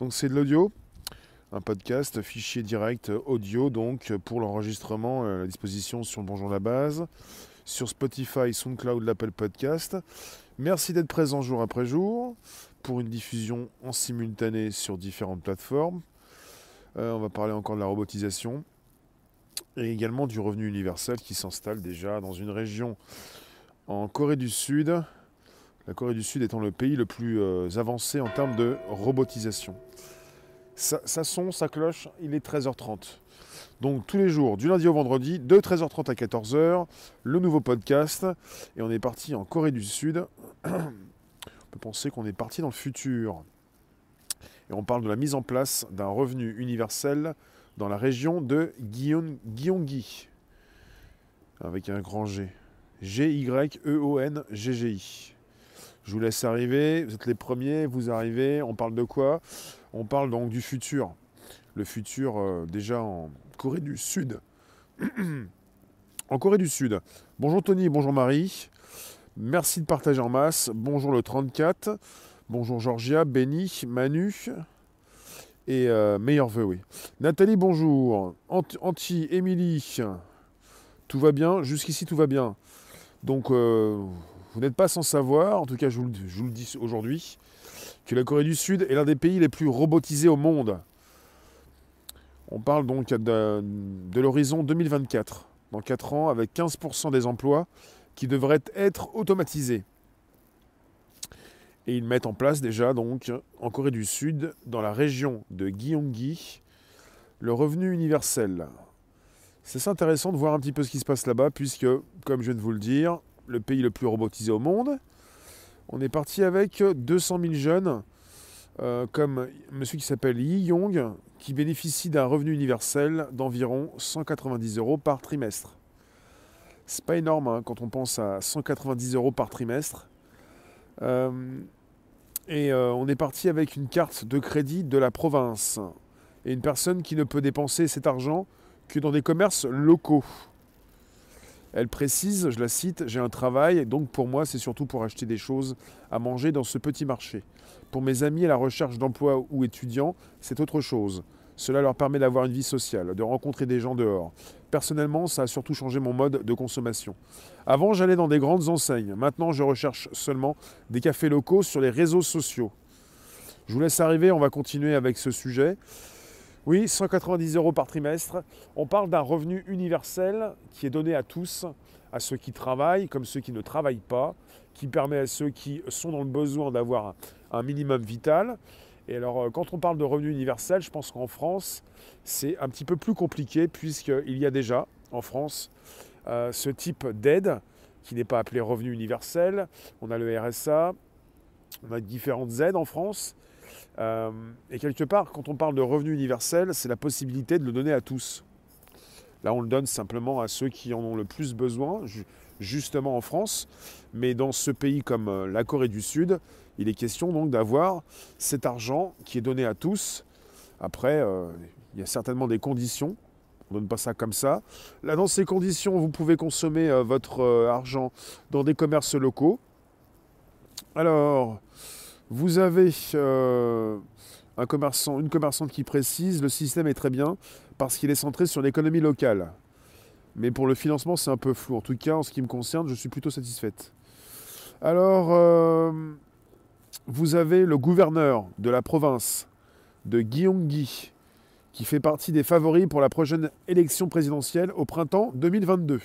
Donc c'est de l'audio, un podcast, fichier direct audio, donc pour l'enregistrement, à la disposition sur Bonjour la base, sur Spotify, SoundCloud, l'Apple Podcast. Merci d'être présent jour après jour pour une diffusion en simultané sur différentes plateformes. Euh, on va parler encore de la robotisation et également du revenu universel qui s'installe déjà dans une région en Corée du Sud la Corée du Sud étant le pays le plus euh, avancé en termes de robotisation. Ça, ça, son, ça cloche, il est 13h30. Donc tous les jours, du lundi au vendredi, de 13h30 à 14h, le nouveau podcast. Et on est parti en Corée du Sud. on peut penser qu'on est parti dans le futur. Et on parle de la mise en place d'un revenu universel dans la région de Gyeonggi. Avec un grand G. G-Y-E-O-N-G-G-I. Je vous laisse arriver, vous êtes les premiers, vous arrivez, on parle de quoi? On parle donc du futur. Le futur euh, déjà en Corée du Sud. en Corée du Sud. Bonjour Tony, bonjour Marie. Merci de partager en masse. Bonjour le 34. Bonjour Georgia, Benny, Manu. Et euh, meilleur vœu, oui. Nathalie, bonjour. Anti, Émilie. Tout va bien? Jusqu'ici, tout va bien. Donc, euh, vous n'êtes pas sans savoir, en tout cas je vous, le dis aujourd'hui, que la Corée du Sud est l'un des pays les plus robotisés au monde. On parle donc de, l'horizon 2024, dans 4 ans, avec 15% des emplois qui devraient être automatisés. Et ils mettent en place déjà, donc, en Corée du Sud, dans la région de Gyeonggi, le revenu universel. C'est intéressant de voir un petit peu ce qui se passe là-bas, puisque, comme je viens de vous le dire, le pays le plus robotisé au monde. On est parti avec 200 000 jeunes, euh, comme monsieur qui s'appelle Yi Yong, qui bénéficie d'un revenu universel d'environ 190 euros par trimestre. C'est pas énorme hein, quand on pense à 190 euros par trimestre. Euh, et euh, on est parti avec une carte de crédit de la province. Et une personne qui ne peut dépenser cet argent que dans des commerces locaux. Elle précise, je la cite, j'ai un travail, donc pour moi c'est surtout pour acheter des choses à manger dans ce petit marché. Pour mes amis la recherche d'emploi ou étudiants, c'est autre chose. Cela leur permet d'avoir une vie sociale, de rencontrer des gens dehors. Personnellement, ça a surtout changé mon mode de consommation. Avant, j'allais dans des grandes enseignes. Maintenant, je recherche seulement des cafés locaux sur les réseaux sociaux. Je vous laisse arriver, on va continuer avec ce sujet. Oui, 190 euros par trimestre. On parle d'un revenu universel qui est donné à tous, à ceux qui travaillent comme ceux qui ne travaillent pas, qui permet à ceux qui sont dans le besoin d'avoir un minimum vital. Et alors, euh, quand on parle de revenu universel, je pense qu'en France, c'est un petit peu plus compliqué puisqu'il y a déjà en France euh, ce type d'aide qui n'est pas appelé revenu universel. On a le RSA, on a différentes aides en France. Euh, et quelque part, quand on parle de revenu universel, c'est la possibilité de le donner à tous. Là, on le donne simplement à ceux qui en ont le plus besoin, justement en France. Mais dans ce pays comme euh, la Corée du Sud, il est question donc d'avoir cet argent qui est donné à tous. Après, euh, il y a certainement des conditions. On ne donne pas ça comme ça. Là, dans ces conditions, vous pouvez consommer votre argent dans des commerces locaux. Alors, vous avez euh, une commerçante qui précise le système est très bien parce qu'il est centré sur l'économie locale. Mais pour le financement, c'est un peu flou. En tout cas, en ce qui me concerne, je suis plutôt satisfaite. Alors, euh, vous avez le gouverneur de la province de Gyeonggi qui fait partie des favoris pour la prochaine élection présidentielle au printemps 2022.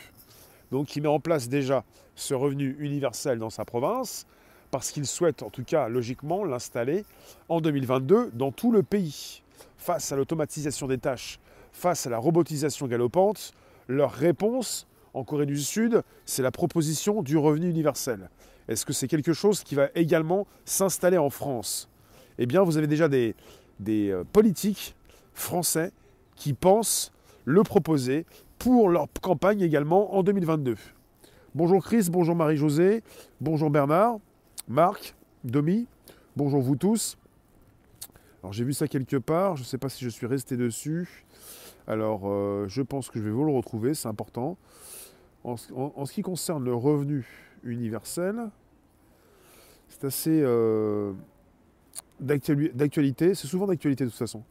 Donc, il met en place déjà ce revenu universel dans sa province parce qu'ils souhaitent en tout cas logiquement l'installer en 2022 dans tout le pays. Face à l'automatisation des tâches, face à la robotisation galopante, leur réponse en Corée du Sud, c'est la proposition du revenu universel. Est-ce que c'est quelque chose qui va également s'installer en France? Eh bien, vous avez déjà des, euh, politiques français qui pensent le proposer pour leur campagne également en 2022. Bonjour Chris, bonjour Marie-Josée, bonjour Bernard. Marc, Domi, bonjour vous tous. Alors j'ai vu ça quelque part, je ne sais pas si je suis resté dessus. Alors euh, je pense que je vais vous le retrouver, c'est important. En, ce qui concerne le revenu universel, c'est assez, euh, d'actualité, c'est souvent d'actualité de toute façon.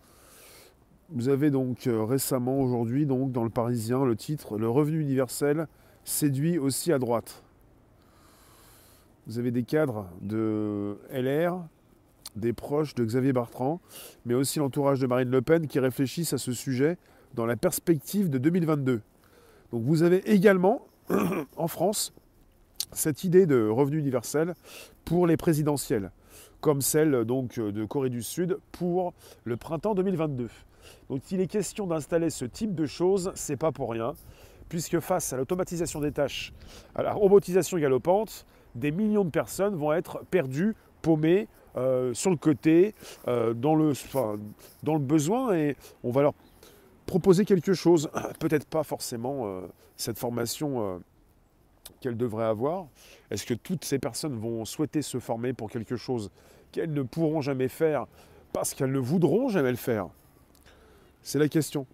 Vous avez donc euh, récemment, aujourd'hui, donc dans le Parisien, le titre Le revenu universel séduit aussi à droite. Vous avez des cadres de LR, des proches de Xavier Bertrand, mais aussi l'entourage de Marine Le Pen qui réfléchissent à ce sujet dans la perspective de 2022. Donc vous avez également en France cette idée de revenu universel pour les présidentielles, comme celle de Corée du Sud pour le printemps 2022. Donc il est question d'installer ce type de choses, c'est pas pour rien, puisque face à l'automatisation des tâches, à la robotisation galopante, des millions de personnes vont être perdues, paumées, euh, sur le côté, euh, dans, le, besoin, et on va leur proposer quelque chose. Peut-être pas forcément euh, cette formation qu'elles devraient avoir. Est-ce que toutes ces personnes vont souhaiter se former pour quelque chose qu'elles ne pourront jamais faire parce qu'elles ne voudront jamais le faire? C'est la question.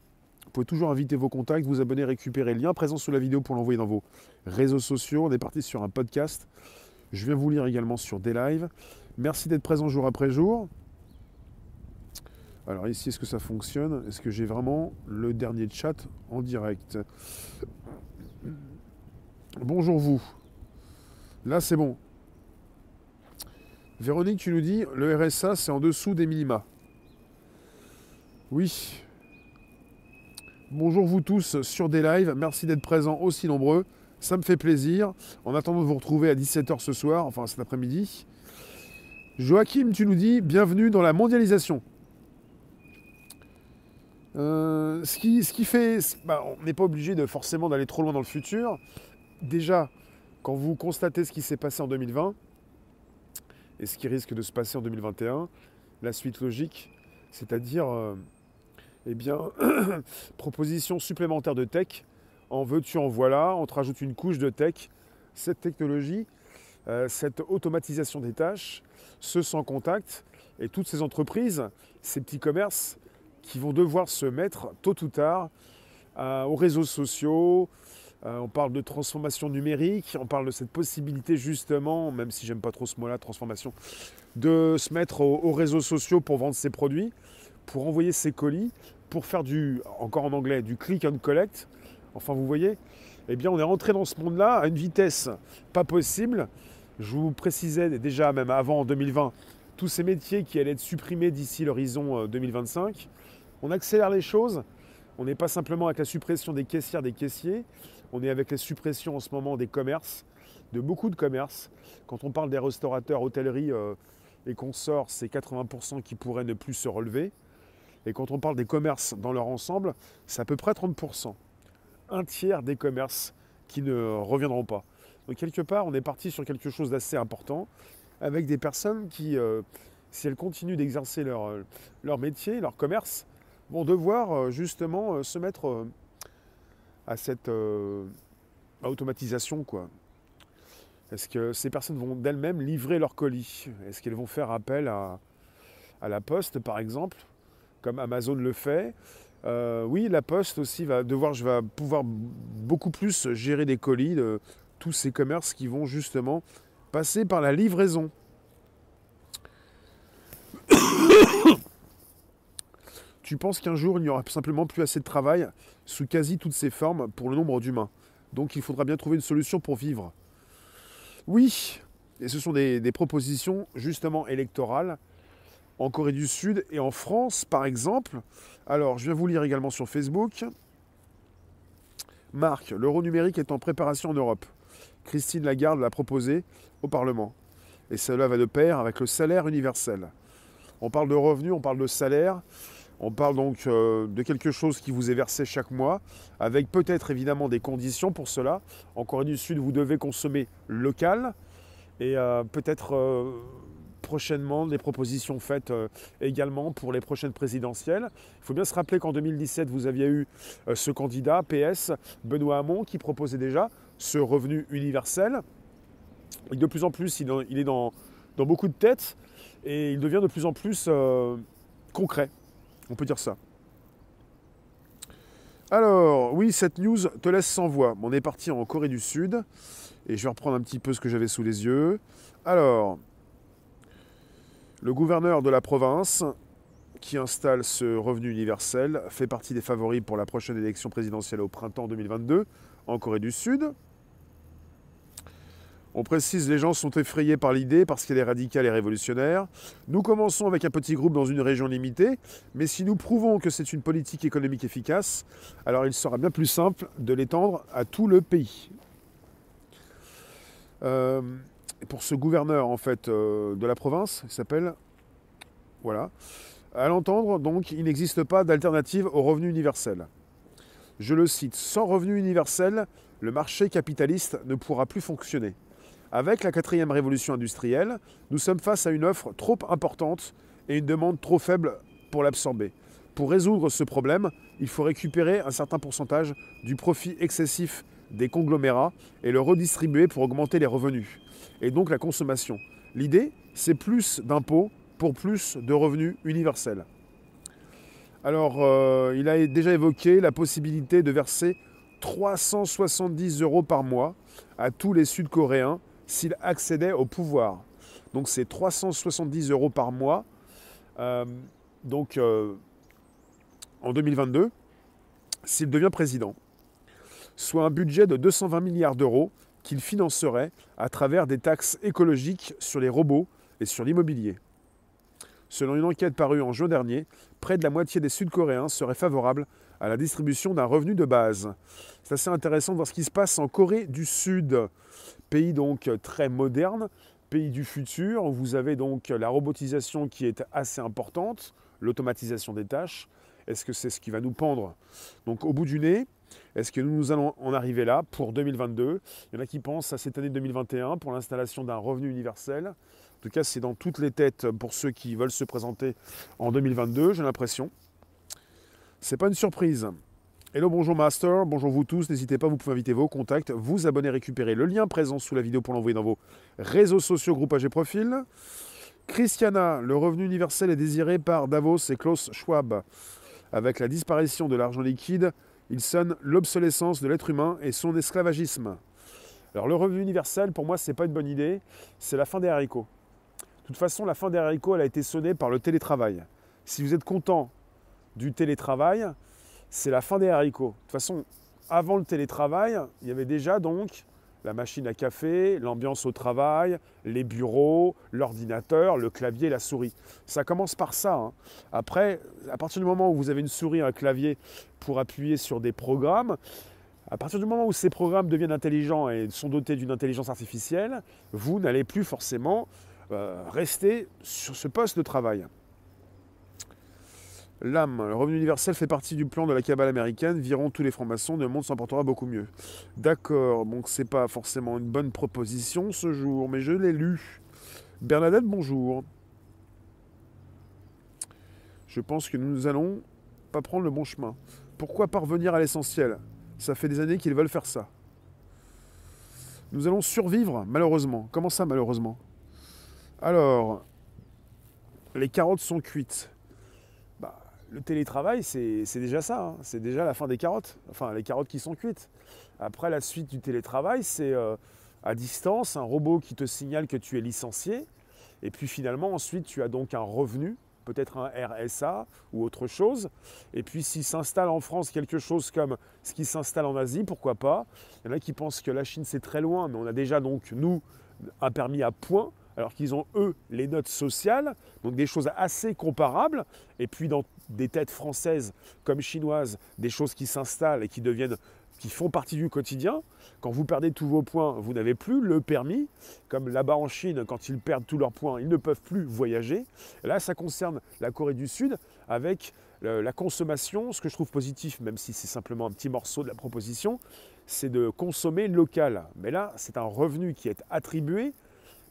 Vous pouvez toujours inviter vos contacts, vous abonner, récupérer le lien présent sous la vidéo pour l'envoyer dans vos réseaux sociaux. On est parti sur un podcast. Je viens vous lire également sur des lives. Merci d'être présent jour après jour. Alors ici, est-ce que ça fonctionne? Est-ce que j'ai vraiment le dernier chat en direct? Bonjour vous. Là, c'est bon. Véronique, tu nous dis, le RSA, c'est en dessous des minima. Oui. Bonjour vous tous sur des lives. Merci d'être présents aussi nombreux. Ça me fait plaisir. En attendant de vous retrouver à 17h ce soir, enfin cet après-midi. Joachim, tu nous dis, bienvenue dans la mondialisation. Euh, ce, qui, fait, bah, on n'est pas obligé de forcément d'aller trop loin dans le futur. Déjà, quand vous constatez ce qui s'est passé en 2020 et ce qui risque de se passer en 2021, la suite logique, c'est-à-dire, euh, eh bien, proposition supplémentaire de tech, en veux-tu, en voilà, on te rajoute une couche de tech, cette technologie, euh, cette automatisation des tâches, ce sans contact, et toutes ces entreprises, ces petits commerces, qui vont devoir se mettre tôt ou tard euh, aux réseaux sociaux, euh, on parle de transformation numérique, on parle de cette possibilité justement, même si j'aime pas trop ce mot-là, transformation, de se mettre aux, réseaux sociaux pour vendre ses produits, pour envoyer ses colis, pour faire du, encore en anglais, du click and collect. Enfin, vous voyez, eh bien, on est rentré dans ce monde-là à une vitesse pas possible. Je vous précisais déjà, même avant en 2020, tous ces métiers qui allaient être supprimés d'ici l'horizon 2025. Euh, on accélère les choses. On n'est pas simplement avec la suppression des caissières, des caissiers. On est avec les suppressions en ce moment des commerces, de beaucoup de commerces. Quand on parle des restaurateurs, hôtellerie euh, et consorts, c'est 80% qui pourraient ne plus se relever. Et quand on parle des commerces dans leur ensemble, c'est à peu près 30%. Un tiers des commerces qui ne reviendront pas. Donc quelque part, on est parti sur quelque chose d'assez important, avec des personnes qui, euh, si elles continuent d'exercer leur, euh, leur métier, leur commerce, vont devoir justement se mettre à cette euh, automatisation quoi. Est-ce que ces personnes vont d'elles-mêmes livrer leurs colis? Est-ce qu'elles vont faire appel à, la poste par exemple, comme Amazon le fait euh, Oui, la poste aussi va devoir, pouvoir beaucoup plus gérer des colis de tous ces commerces qui vont justement passer par la livraison. tu penses qu'un jour, il n'y aura simplement plus assez de travail sous quasi toutes ses formes pour le nombre d'humains. Donc il faudra bien trouver une solution pour vivre. Oui, et ce sont des, propositions justement électorales en Corée du Sud et en France, par exemple. Alors, je viens vous lire également sur Facebook. Marc, l'euro numérique est en préparation en Europe. Christine Lagarde l'a proposé au Parlement. Et cela va de pair avec le salaire universel. On parle de revenus, on parle de salaire. On parle donc euh, de quelque chose qui vous est versé chaque mois, avec peut-être évidemment des conditions pour cela. En Corée du Sud, vous devez consommer local et euh, peut-être euh, prochainement des propositions faites également pour les prochaines présidentielles. Il faut bien se rappeler qu'en 2017, vous aviez eu ce candidat, PS, Benoît Hamon, qui proposait déjà ce revenu universel. Et de plus en plus, il est dans, dans beaucoup de têtes et il devient de plus en plus concret. On peut dire ça. Alors, oui, cette news te laisse sans voix. On est parti en Corée du Sud. Et je vais reprendre un petit peu ce que j'avais sous les yeux. Alors, Le gouverneur de la province qui installe ce revenu universel fait partie des favoris pour la prochaine élection présidentielle au printemps 2022 en Corée du Sud. On précise, les gens sont effrayés par l'idée parce qu'elle est radicale et révolutionnaire. Nous commençons avec un petit groupe dans une région limitée, mais si nous prouvons que c'est une politique économique efficace, alors il sera bien plus simple de l'étendre à tout le pays. Euh, pour ce gouverneur en fait euh, de la province, il s'appelle, voilà, à l'entendre donc, il n'existe pas d'alternative au revenu universel. Je le cite, sans revenu universel, le marché capitaliste ne pourra plus fonctionner. Avec la quatrième révolution industrielle, nous sommes face à une offre trop importante et une demande trop faible pour l'absorber. Pour résoudre ce problème, il faut récupérer un certain pourcentage du profit excessif des conglomérats et le redistribuer pour augmenter les revenus, et donc la consommation. L'idée, c'est plus d'impôts pour plus de revenus universels. Alors, euh, il a déjà évoqué la possibilité de verser 370 euros par mois à tous les Sud-Coréens s'il accédait au pouvoir. Donc c'est 370 euros par mois. Euh, donc euh, en 2022, s'il devient président, soit un budget de 220 milliards d'euros qu'il financerait à travers des taxes écologiques sur les robots et sur l'immobilier. Selon une enquête parue en juin dernier, près de la moitié des Sud-Coréens seraient favorables à la distribution d'un revenu de base. C'est assez intéressant de voir ce qui se passe en Corée du Sud, pays donc très moderne, pays du futur, vous avez donc la robotisation qui est assez importante, l'automatisation des tâches. Est-ce que c'est ce qui va nous pendre? Donc au bout du nez Est-ce que nous allons en arriver là pour 2022 Il y en a qui pensent à cette année 2021 pour l'installation d'un revenu universel. En tout cas, c'est dans toutes les têtes pour ceux qui veulent se présenter en 2022, j'ai l'impression. C'est pas une surprise. Hello, bonjour Master, bonjour vous tous. N'hésitez pas, vous pouvez inviter vos contacts, vous abonner, récupérer le lien présent sous la vidéo pour l'envoyer dans vos réseaux sociaux, groupages et profils. Christiana, le revenu universel est désiré par Davos et Klaus Schwab. Avec la disparition de l'argent liquide, il sonne l'obsolescence de l'être humain et son esclavagisme. Alors le revenu universel, pour moi, ce n'est pas une bonne idée, c'est la fin des haricots. De toute façon, la fin des haricots, elle a été sonnée par le télétravail. Si vous êtes content du télétravail, c'est la fin des haricots. De toute façon, avant le télétravail, il y avait déjà donc la machine à café, l'ambiance au travail, les bureaux, l'ordinateur, le clavier, la souris. Ça commence par ça. Hein. Après, à partir du moment où vous avez une souris, un clavier pour appuyer sur des programmes, à partir du moment où ces programmes deviennent intelligents et sont dotés d'une intelligence artificielle, vous n'allez plus forcément euh, rester sur ce poste de travail. L'âme, le revenu universel fait partie du plan de la cabale américaine. Virons tous les francs-maçons, le monde s'en portera beaucoup mieux. D'accord, donc c'est pas forcément une bonne proposition ce jour, mais je l'ai lu. Bernadette, bonjour. Je pense que nous allons pas prendre le bon chemin. Pourquoi parvenir à l'essentiel? Ça fait des années qu'ils veulent faire ça. Nous allons survivre, malheureusement. Comment ça, malheureusement? Alors, les carottes sont cuites le télétravail, c'est déjà ça. Hein. C'est déjà la fin des carottes. Enfin, les carottes qui sont cuites. Après, la suite du télétravail, c'est euh, à distance, un robot qui te signale que tu es licencié. Et puis finalement, ensuite, tu as donc un revenu, peut-être un RSA ou autre chose. Et puis s'il s'installe en France quelque chose comme ce qui s'installe en Asie, pourquoi pas? Il y en a qui pensent que la Chine, c'est très loin, mais on a déjà donc, nous, un permis à point alors qu'ils ont, eux, les notes sociales, donc des choses assez comparables, et puis dans des têtes françaises comme chinoises, des choses qui s'installent et qui deviennent qui font partie du quotidien. Quand vous perdez tous vos points, vous n'avez plus le permis. Comme là-bas en Chine, quand ils perdent tous leurs points, ils ne peuvent plus voyager. là, ça concerne la Corée du Sud avec la consommation. Ce que je trouve positif, même si c'est simplement un petit morceau de la proposition, c'est de consommer local. Mais là, c'est un revenu qui est attribué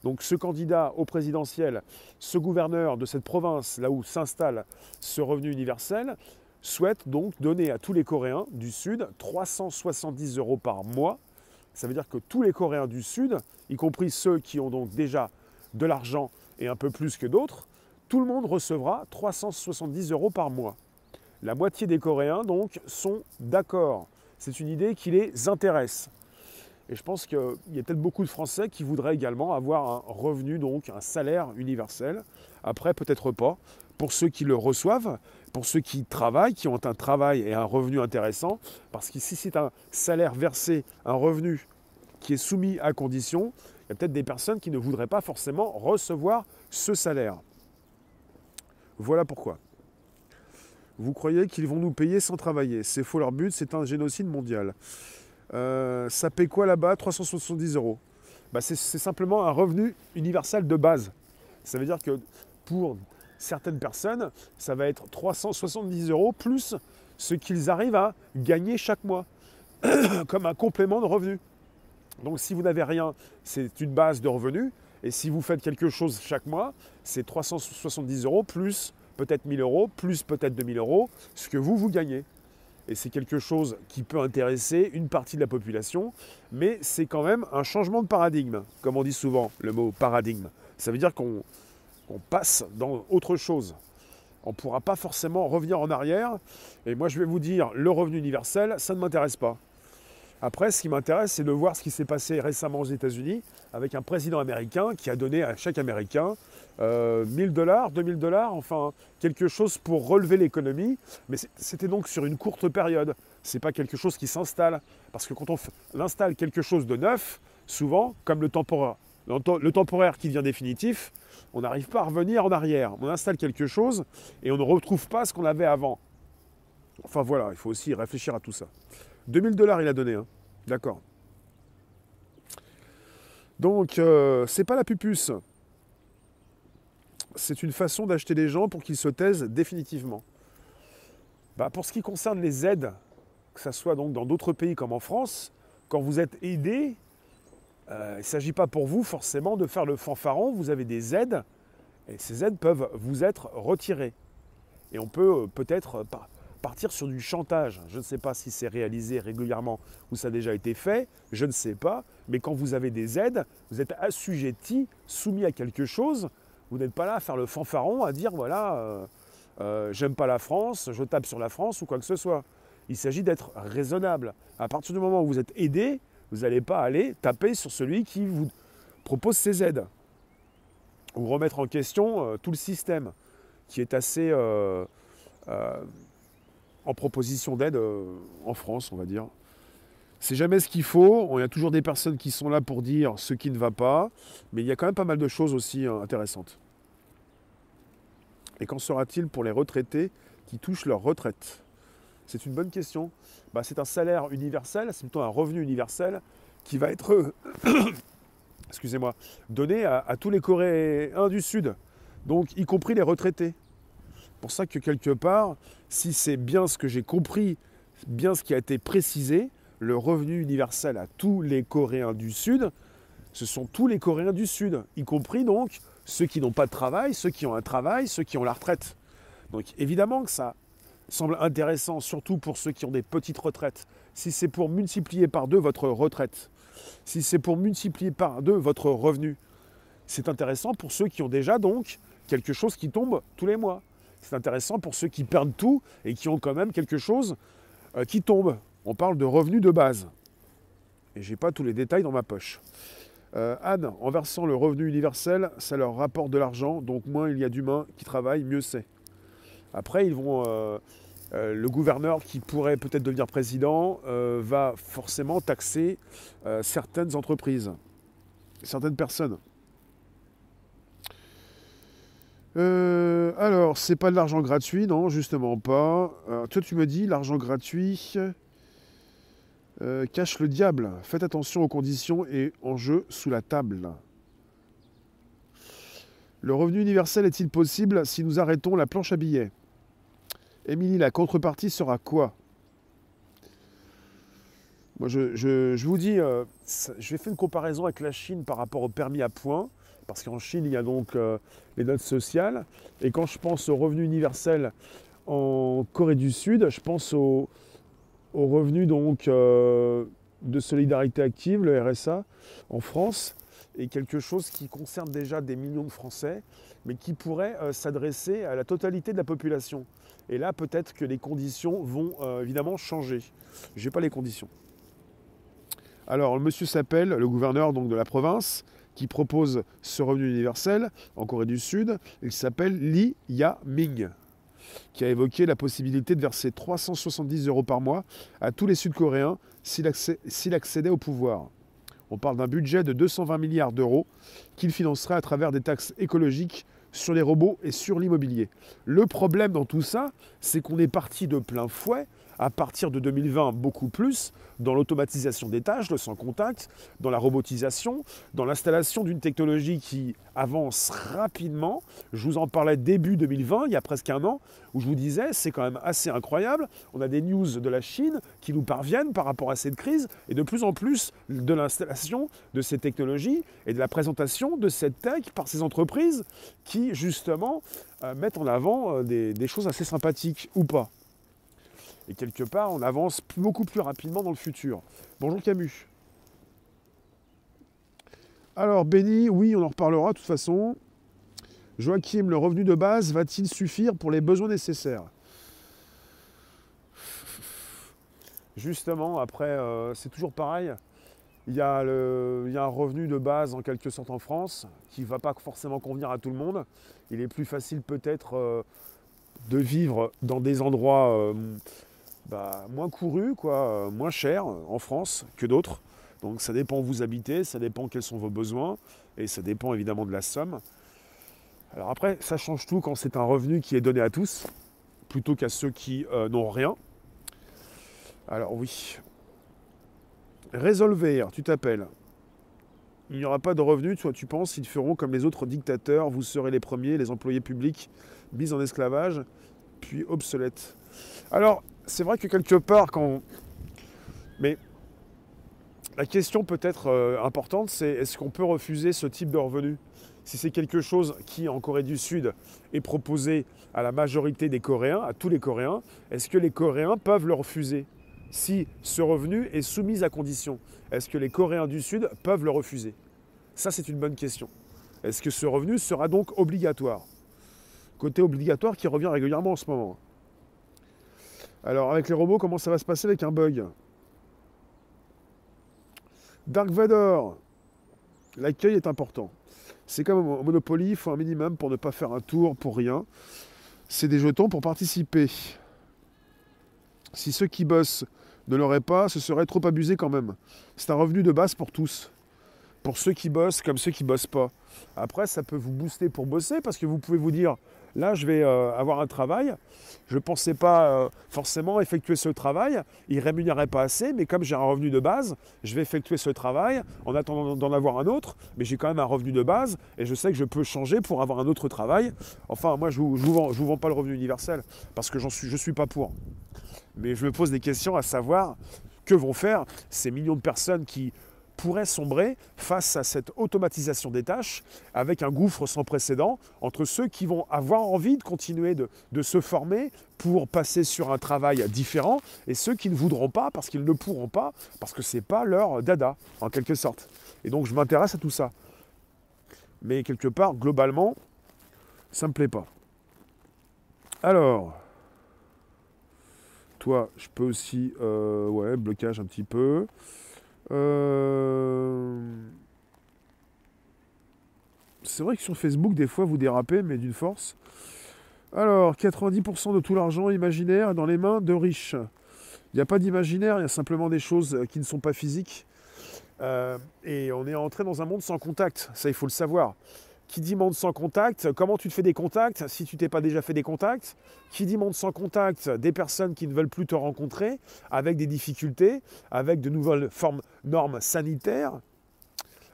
donc ce candidat au présidentiel, ce gouverneur de cette province, là où s'installe ce revenu universel, souhaite donc donner à tous les Coréens du Sud 370 euros par mois. Ça veut dire que tous les Coréens du Sud, y compris ceux qui ont donc déjà de l'argent et un peu plus que d'autres, tout le monde recevra 370 euros par mois. La moitié des Coréens donc sont d'accord. C'est une idée qui les intéresse. Et je pense qu'il y a peut-être beaucoup de Français qui voudraient également avoir un revenu, donc un salaire universel. Après, peut-être pas. Pour ceux qui le reçoivent, pour ceux qui travaillent, qui ont un travail et un revenu intéressant, parce que si c'est un salaire versé, un revenu qui est soumis à condition, il y a peut-être des personnes qui ne voudraient pas forcément recevoir ce salaire. Voilà pourquoi. Vous croyez qu'ils vont nous payer sans travailler. C'est faux leur but, c'est un génocide mondial. Euh, ça paie quoi là-bas? 370 euros. Bah, c'est simplement un revenu universel de base. Ça veut dire que pour certaines personnes, ça va être 370 euros plus ce qu'ils arrivent à gagner chaque mois, comme un complément de revenu. Donc si vous n'avez rien, c'est une base de revenus. Et si vous faites quelque chose chaque mois, c'est 370 euros plus peut-être 1000 euros, plus peut-être 2000 euros, ce que vous, vous gagnez. Et c'est quelque chose qui peut intéresser une partie de la population, mais c'est quand même un changement de paradigme, comme on dit souvent, le mot paradigme. Ça veut dire qu'on passe dans autre chose. On ne pourra pas forcément revenir en arrière. Et moi, je vais vous dire, le revenu universel, ça ne m'intéresse pas. Après, ce qui m'intéresse, c'est de voir ce qui s'est passé récemment aux États-Unis avec un président américain qui a donné à chaque Américain 1000 euh, dollars, 2000 dollars, enfin quelque chose pour relever l'économie. Mais c'était donc sur une courte période. Ce n'est pas quelque chose qui s'installe. Parce que quand on installe quelque chose de neuf, souvent, comme le temporaire, le temporaire qui devient définitif, on n'arrive pas à revenir en arrière. On installe quelque chose et on ne retrouve pas ce qu'on avait avant. Enfin voilà, il faut aussi réfléchir à tout ça. 2000 dollars il a donné, hein. d'accord. Donc, euh, c'est pas la pupuce. C'est une façon d'acheter les gens pour qu'ils se taisent définitivement. Bah, pour ce qui concerne les aides, que ce soit donc dans d'autres pays comme en France, quand vous êtes aidé, euh, il ne s'agit pas pour vous forcément de faire le fanfaron, vous avez des aides, et ces aides peuvent vous être retirées. Et on peut euh, peut-être partir sur du chantage. Je ne sais pas si c'est réalisé régulièrement ou ça a déjà été fait, je ne sais pas. Mais quand vous avez des aides, vous êtes assujetti, soumis à quelque chose. Vous n'êtes pas là à faire le fanfaron, à dire voilà, euh, euh, j'aime pas la France, je tape sur la France ou quoi que ce soit. Il s'agit d'être raisonnable. À partir du moment où vous êtes aidé, vous n'allez pas aller taper sur celui qui vous propose ses aides. Ou remettre en question euh, tout le système qui est assez en proposition d'aide euh, en France, on va dire. C'est jamais ce qu'il faut. Y a toujours des personnes qui sont là pour dire ce qui ne va pas, mais il y a quand même pas mal de choses aussi euh, intéressantes. Et qu'en sera-t-il pour les retraités qui touchent leur retraite? C'est une bonne question. Bah, c'est un salaire universel, c'est plutôt un revenu universel qui va être, excusez-moi, donné à, à tous les Coréens du Sud, donc y compris les retraités pour ça que quelque part, si c'est bien ce que j'ai compris, bien ce qui a été précisé, le revenu universel à tous les Coréens du Sud, ce sont tous les Coréens du Sud, y compris donc ceux qui n'ont pas de travail, ceux qui ont un travail, ceux qui ont la retraite. Donc évidemment que ça semble intéressant, surtout pour ceux qui ont des petites retraites. Si c'est pour multiplier par deux votre retraite, si c'est pour multiplier par deux votre revenu, c'est intéressant pour ceux qui ont déjà donc quelque chose qui tombe tous les mois c'est intéressant pour ceux qui perdent tout et qui ont quand même quelque chose euh, qui tombe. On parle de revenus de base. Et je n'ai pas tous les détails dans ma poche. Euh, Anne, en versant le revenu universel, ça leur rapporte de l'argent, donc moins il y a d'humains qui travaillent, mieux c'est. Après, ils vont, euh, le gouverneur qui pourrait peut-être devenir président va forcément taxer certaines entreprises, certaines personnes. Euh, alors, c'est pas de l'argent gratuit, non, justement pas. toi, tu me dis, l'argent gratuit euh, cache le diable. Faites attention aux conditions et en jeu sous la table. Le revenu universel est-il possible si nous arrêtons la planche à billets? Émilie, la contrepartie sera quoi? Moi, je, vous dis, euh, je vais faire une comparaison avec la Chine par rapport au permis à points parce qu'en Chine, il y a donc euh, les notes sociales. Et quand je pense au revenu universel en Corée du Sud, je pense au, revenu donc euh, de solidarité active, le RSA, en France, et quelque chose qui concerne déjà des millions de Français, mais qui pourrait euh, s'adresser à la totalité de la population. Et là, peut-être que les conditions vont évidemment changer. Je n'ai pas les conditions. Alors, le monsieur s'appelle, le gouverneur donc, de la province, qui propose ce revenu universel en Corée du Sud. Il s'appelle Lee Ya-ming, qui a évoqué la possibilité de verser 370 euros par mois à tous les Sud-Coréens s'il accédait au pouvoir. On parle d'un budget de 220 milliards d'euros qu'il financerait à travers des taxes écologiques sur les robots et sur l'immobilier. Le problème dans tout ça, c'est qu'on est parti de plein fouet à partir de 2020 beaucoup plus dans l'automatisation des tâches, le sans contact, dans la robotisation, dans l'installation d'une technologie qui avance rapidement. Je vous en parlais début 2020, il y a presque un an, où je vous disais c'est quand même assez incroyable. On a des news de la Chine qui nous parviennent par rapport à cette crise et de plus en plus de l'installation de ces technologies et de la présentation de cette tech par ces entreprises qui justement euh, mettent en avant euh, des choses assez sympathiques ou pas. Quelque part, on avance beaucoup plus rapidement dans le futur. Bonjour Camus. Alors, Benny, oui, on en reparlera de toute façon. Joachim, le revenu de base va-t-il suffire pour les besoins nécessaires? Justement, après, euh, c'est toujours pareil. Il y, a il y, a un revenu de base en quelque sorte en France qui ne va pas forcément convenir à tout le monde. Il est plus facile peut-être euh, de vivre dans des endroits euh, bah, moins couru, quoi, euh, moins cher en France que d'autres. Donc ça dépend où vous habitez, ça dépend quels sont vos besoins, et ça dépend évidemment de la somme. Alors après, ça change tout quand c'est un revenu qui est donné à tous, plutôt qu'à ceux qui euh, n'ont rien. Alors oui. Résolver, tu t'appelles. Il n'y aura pas de revenus, toi tu penses, ils feront comme les autres dictateurs, vous serez les premiers, les employés publics, mis en esclavage, puis obsolètes. Alors, c'est vrai que quelque part, quand. Mais la question peut-être euh, importante, c'est est-ce qu'on peut refuser ce type de revenu? Si c'est quelque chose qui, en Corée du Sud, est proposé à la majorité des Coréens, à tous les Coréens, est-ce que les Coréens peuvent le refuser? Si ce revenu est soumis à condition, est-ce que les Coréens du Sud peuvent le refuser? Ça, c'est une bonne question. Est-ce que ce revenu sera donc obligatoire? Côté obligatoire qui revient régulièrement en ce moment. Alors, avec les robots, comment ça va se passer avec un bug? Dark Vador, l'accueil est important. C'est comme au Monopoly, il faut un minimum pour ne pas faire un tour pour rien. C'est des jetons pour participer. Si ceux qui bossent ne l'auraient pas, ce serait trop abusé quand même. C'est un revenu de base pour tous. Pour ceux qui bossent comme ceux qui bossent pas. Après, ça peut vous booster pour bosser parce que vous pouvez vous dire Là, je vais euh, avoir un travail. Je ne pensais pas euh, forcément effectuer ce travail. Il ne rémunérait pas assez, mais comme j'ai un revenu de base, je vais effectuer ce travail en attendant d'en avoir un autre. Mais j'ai quand même un revenu de base et je sais que je peux changer pour avoir un autre travail. Enfin, moi, je ne vous, vends, pas le revenu universel parce que je ne suis pas pour. Mais je me pose des questions à savoir que vont faire ces millions de personnes qui pourrait sombrer face à cette automatisation des tâches avec un gouffre sans précédent entre ceux qui vont avoir envie de continuer de, se former pour passer sur un travail différent et ceux qui ne voudront pas parce qu'ils ne pourront pas, parce que ce n'est pas leur dada, en quelque sorte. Et donc je m'intéresse à tout ça. Mais quelque part, globalement, ça ne me plaît pas. Alors, toi, je peux aussi, euh, ouais, blocage un petit peu. Euh, c'est vrai que sur Facebook, des fois, vous dérapez, mais d'une force. Alors, 90% de tout l'argent imaginaire est dans les mains de riches. Il n'y a pas d'imaginaire, il y a simplement des choses qui ne sont pas physiques. Euh, et on est entré dans un monde sans contact, ça il faut le savoir. Qui dit monde sans contact, comment tu te fais des contacts si tu t'es pas déjà fait des contacts Qui dit monde sans contact, des personnes qui ne veulent plus te rencontrer, avec des difficultés, avec de nouvelles normes sanitaires.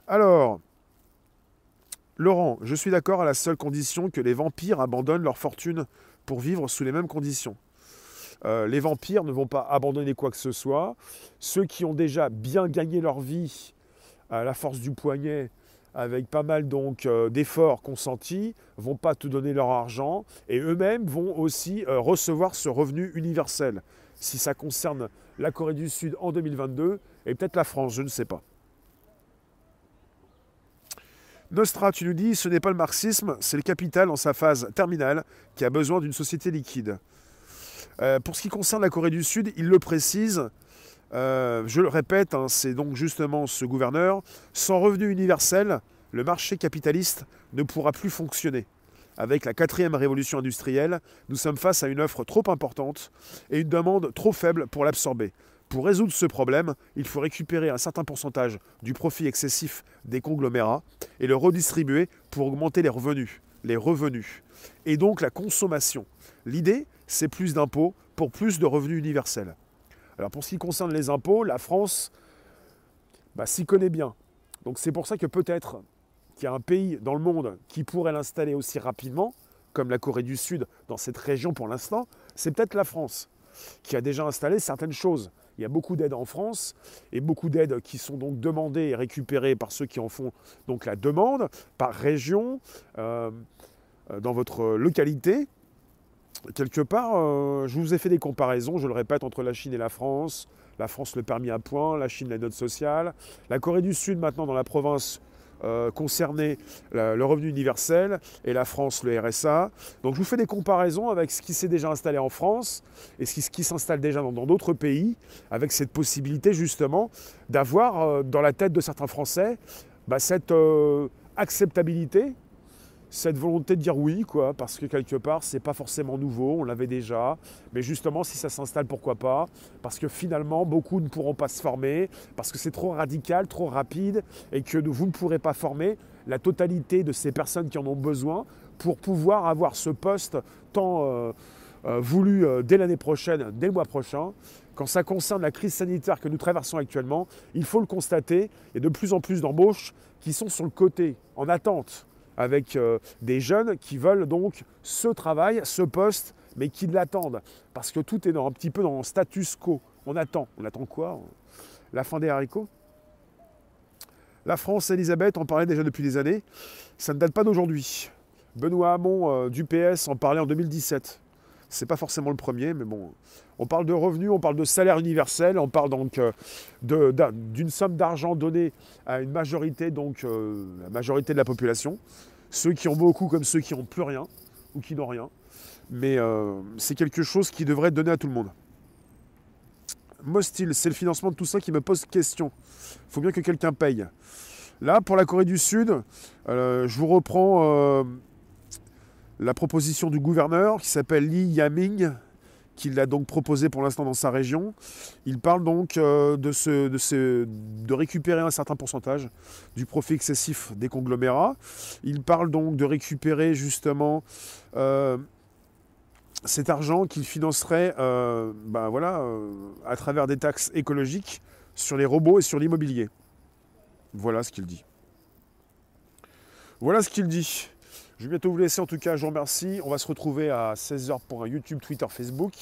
Alors, Laurent, je suis d'accord à la seule condition que les vampires abandonnent leur fortune pour vivre sous les mêmes conditions. Euh, les vampires ne vont pas abandonner quoi que ce soit. Ceux qui ont déjà bien gagné leur vie à la force du poignet avec pas mal donc euh, d'efforts consentis, vont pas te donner leur argent et eux-mêmes vont aussi euh, recevoir ce revenu universel. Si ça concerne la Corée du Sud en 2022 et peut-être la France, je ne sais pas. Nostra, tu nous dis, ce n'est pas le marxisme, c'est le capital en sa phase terminale qui a besoin d'une société liquide. Euh, pour ce qui concerne la Corée du Sud, il le précise, euh, je le répète, hein, c'est donc justement ce gouverneur, sans revenu universel, le marché capitaliste ne pourra plus fonctionner. Avec la quatrième révolution industrielle, nous sommes face à une offre trop importante et une demande trop faible pour l'absorber. Pour résoudre ce problème, il faut récupérer un certain pourcentage du profit excessif des conglomérats et le redistribuer pour augmenter les revenus. Les revenus. Et donc la consommation. L'idée, c'est plus d'impôts pour plus de revenus universels. Alors pour ce qui concerne les impôts, la France bah, s'y connaît bien. Donc c'est pour ça que peut-être qu'il y a un pays dans le monde qui pourrait l'installer aussi rapidement, comme la Corée du Sud dans cette région pour l'instant, c'est peut-être la France, qui a déjà installé certaines choses. Il y a beaucoup d'aides en France et beaucoup d'aides qui sont donc demandées et récupérées par ceux qui en font donc la demande, par région, euh, euh, dans votre localité quelque part, euh, je vous ai fait des comparaisons, je le répète, entre la Chine et la France. La France le permis à point, la Chine la note sociale. La Corée du Sud maintenant dans la province euh, concernée le revenu universel et la France le RSA. Donc je vous fais des comparaisons avec ce qui s'est déjà installé en France et ce qui, s'installe déjà dans d'autres pays, avec cette possibilité justement d'avoir euh, dans la tête de certains Français bah, cette acceptabilité cette volonté de dire oui, quoi, parce que quelque part, c'est pas forcément nouveau, on l'avait déjà, mais justement, si ça s'installe, pourquoi pas? Parce que finalement, beaucoup ne pourront pas se former, parce que c'est trop radical, trop rapide, et que vous ne pourrez pas former la totalité de ces personnes qui en ont besoin pour pouvoir avoir ce poste tant euh, euh, voulu euh, dès l'année prochaine, dès le mois prochain. Quand ça concerne la crise sanitaire que nous traversons actuellement, il faut le constater, il y a de plus en plus d'embauches qui sont sur le côté, en attente avec euh, des jeunes qui veulent donc ce travail, ce poste, mais qui l'attendent. Parce que tout est dans, un petit peu dans le status quo. On attend. On attend quoi La fin des haricots? La France, Elisabeth, en parlait déjà depuis des années. Ça ne date pas d'aujourd'hui. Benoît Hamon euh, du PS en parlait en 2017. C'est pas forcément le premier, mais bon. On parle de revenus, on parle de salaire universel, on parle donc euh, d'une somme d'argent donnée à une majorité, donc euh, la majorité de la population. Ceux qui ont beaucoup comme ceux qui n'ont plus rien ou qui n'ont rien. Mais euh, c'est quelque chose qui devrait être donné à tout le monde. Mostil, c'est le financement de tout ça qui me pose question. Il faut bien que quelqu'un paye. Là, pour la Corée du Sud, je vous reprends la proposition du gouverneur qui s'appelle Lee Yaming, qu'il a donc proposé pour l'instant dans sa région. Il parle donc euh, de, récupérer un certain pourcentage du profit excessif des conglomérats. Il parle donc de récupérer justement euh, cet argent qu'il financerait euh, ben voilà, à travers des taxes écologiques sur les robots et sur l'immobilier. Voilà ce qu'il dit. Voilà ce qu'il dit. Je vais bientôt vous laisser en tout cas, je vous remercie. On va se retrouver à 16h pour un YouTube, Twitter, Facebook.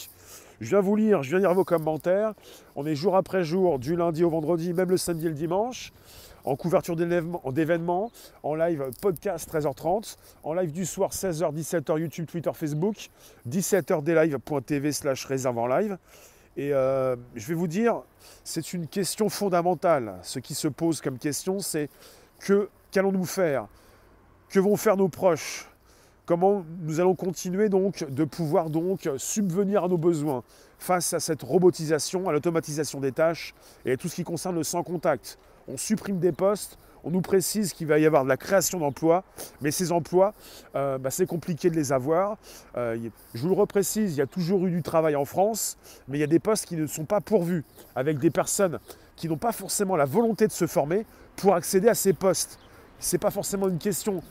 Je viens vous lire, je viens lire vos commentaires. On est jour après jour, du lundi au vendredi, même le samedi et le dimanche, en couverture d'événements, en live podcast 13h30, en live du soir 16h, 17h, YouTube, Twitter, Facebook, 17h deslive.tv slash réserve en live. Et euh, je vais vous dire, c'est une question fondamentale. Ce qui se pose comme question, c'est que qu'allons-nous faire? Que vont faire nos proches? Comment nous allons continuer donc de pouvoir subvenir à nos besoins face à cette robotisation, à l'automatisation des tâches et à tout ce qui concerne le sans contact? On supprime des postes, on nous précise qu'il va y avoir de la création d'emplois, mais ces emplois, euh, bah, c'est compliqué de les avoir. Euh, je vous le reprécise, il y a toujours eu du travail en France, mais il y a des postes qui ne sont pas pourvus, avec des personnes qui n'ont pas forcément la volonté de se former pour accéder à ces postes. Ce n'est pas forcément une question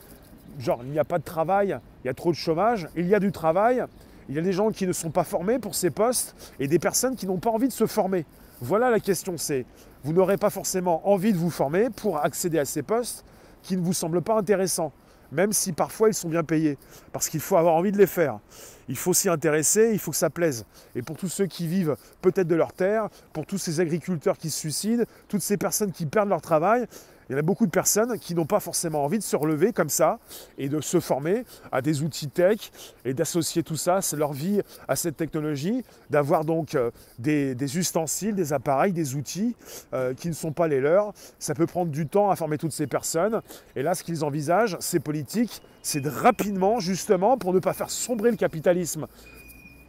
genre il n'y a pas de travail, il y a trop de chômage, il y a du travail, il y a des gens qui ne sont pas formés pour ces postes et des personnes qui n'ont pas envie de se former. Voilà la question, c'est vous n'aurez pas forcément envie de vous former pour accéder à ces postes qui ne vous semblent pas intéressants, même si parfois ils sont bien payés, parce qu'il faut avoir envie de les faire. Il faut s'y intéresser, il faut que ça plaise. Et pour tous ceux qui vivent peut-être de leur terre, pour tous ces agriculteurs qui se suicident, toutes ces personnes qui perdent leur travail, il y en a beaucoup de personnes qui n'ont pas forcément envie de se relever comme ça et de se former à des outils tech et d'associer tout ça, leur vie à cette technologie, d'avoir donc euh, des, ustensiles, des appareils, des outils euh, qui ne sont pas les leurs. Ça peut prendre du temps à former toutes ces personnes. Et là, ce qu'ils envisagent, ces politiques, c'est de rapidement, justement, pour ne pas faire sombrer le capitalisme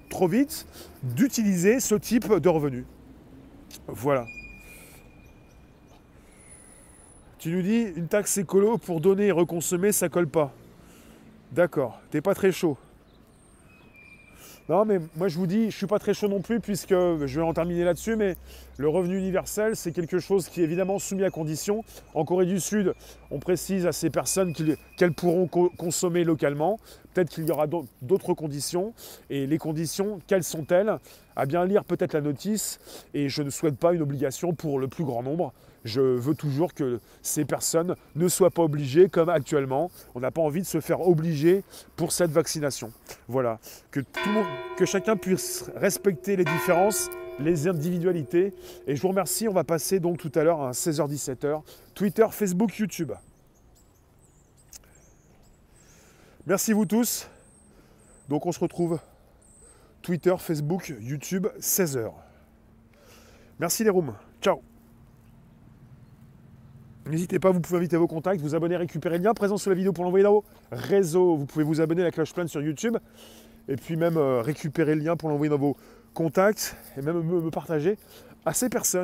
trop vite, d'utiliser ce type de revenus. Voilà. Tu nous dis une taxe écolo pour donner et reconsommer, ça colle pas. D'accord, t'es pas très chaud. Non, mais moi je vous dis, je suis pas très chaud non plus, puisque je vais en terminer là-dessus, mais le revenu universel, c'est quelque chose qui est évidemment soumis à conditions. En Corée du Sud, on précise à ces personnes qu'elles pourront consommer localement. Peut-être qu'il y aura d'autres conditions. Et les conditions, quelles sont-elles? À bien lire peut-être la notice. Et je ne souhaite pas une obligation pour le plus grand nombre. Je veux toujours que ces personnes ne soient pas obligées, comme actuellement. On n'a pas envie de se faire obliger pour cette vaccination. Voilà. Que, tout que chacun puisse respecter les différences, les individualités. Et je vous remercie. On va passer donc tout à l'heure à 16h-17h. Twitter, Facebook, YouTube. Merci vous tous. Donc on se retrouve Twitter, Facebook, YouTube, 16h. Merci les rooms. Ciao N'hésitez pas, vous pouvez inviter vos contacts, vous abonner, récupérer le lien présent sous la vidéo pour l'envoyer vos réseaux. Vous pouvez vous abonner à la cloche pleine sur YouTube et puis même euh, récupérer le lien pour l'envoyer dans vos contacts et même me partager à ces personnes.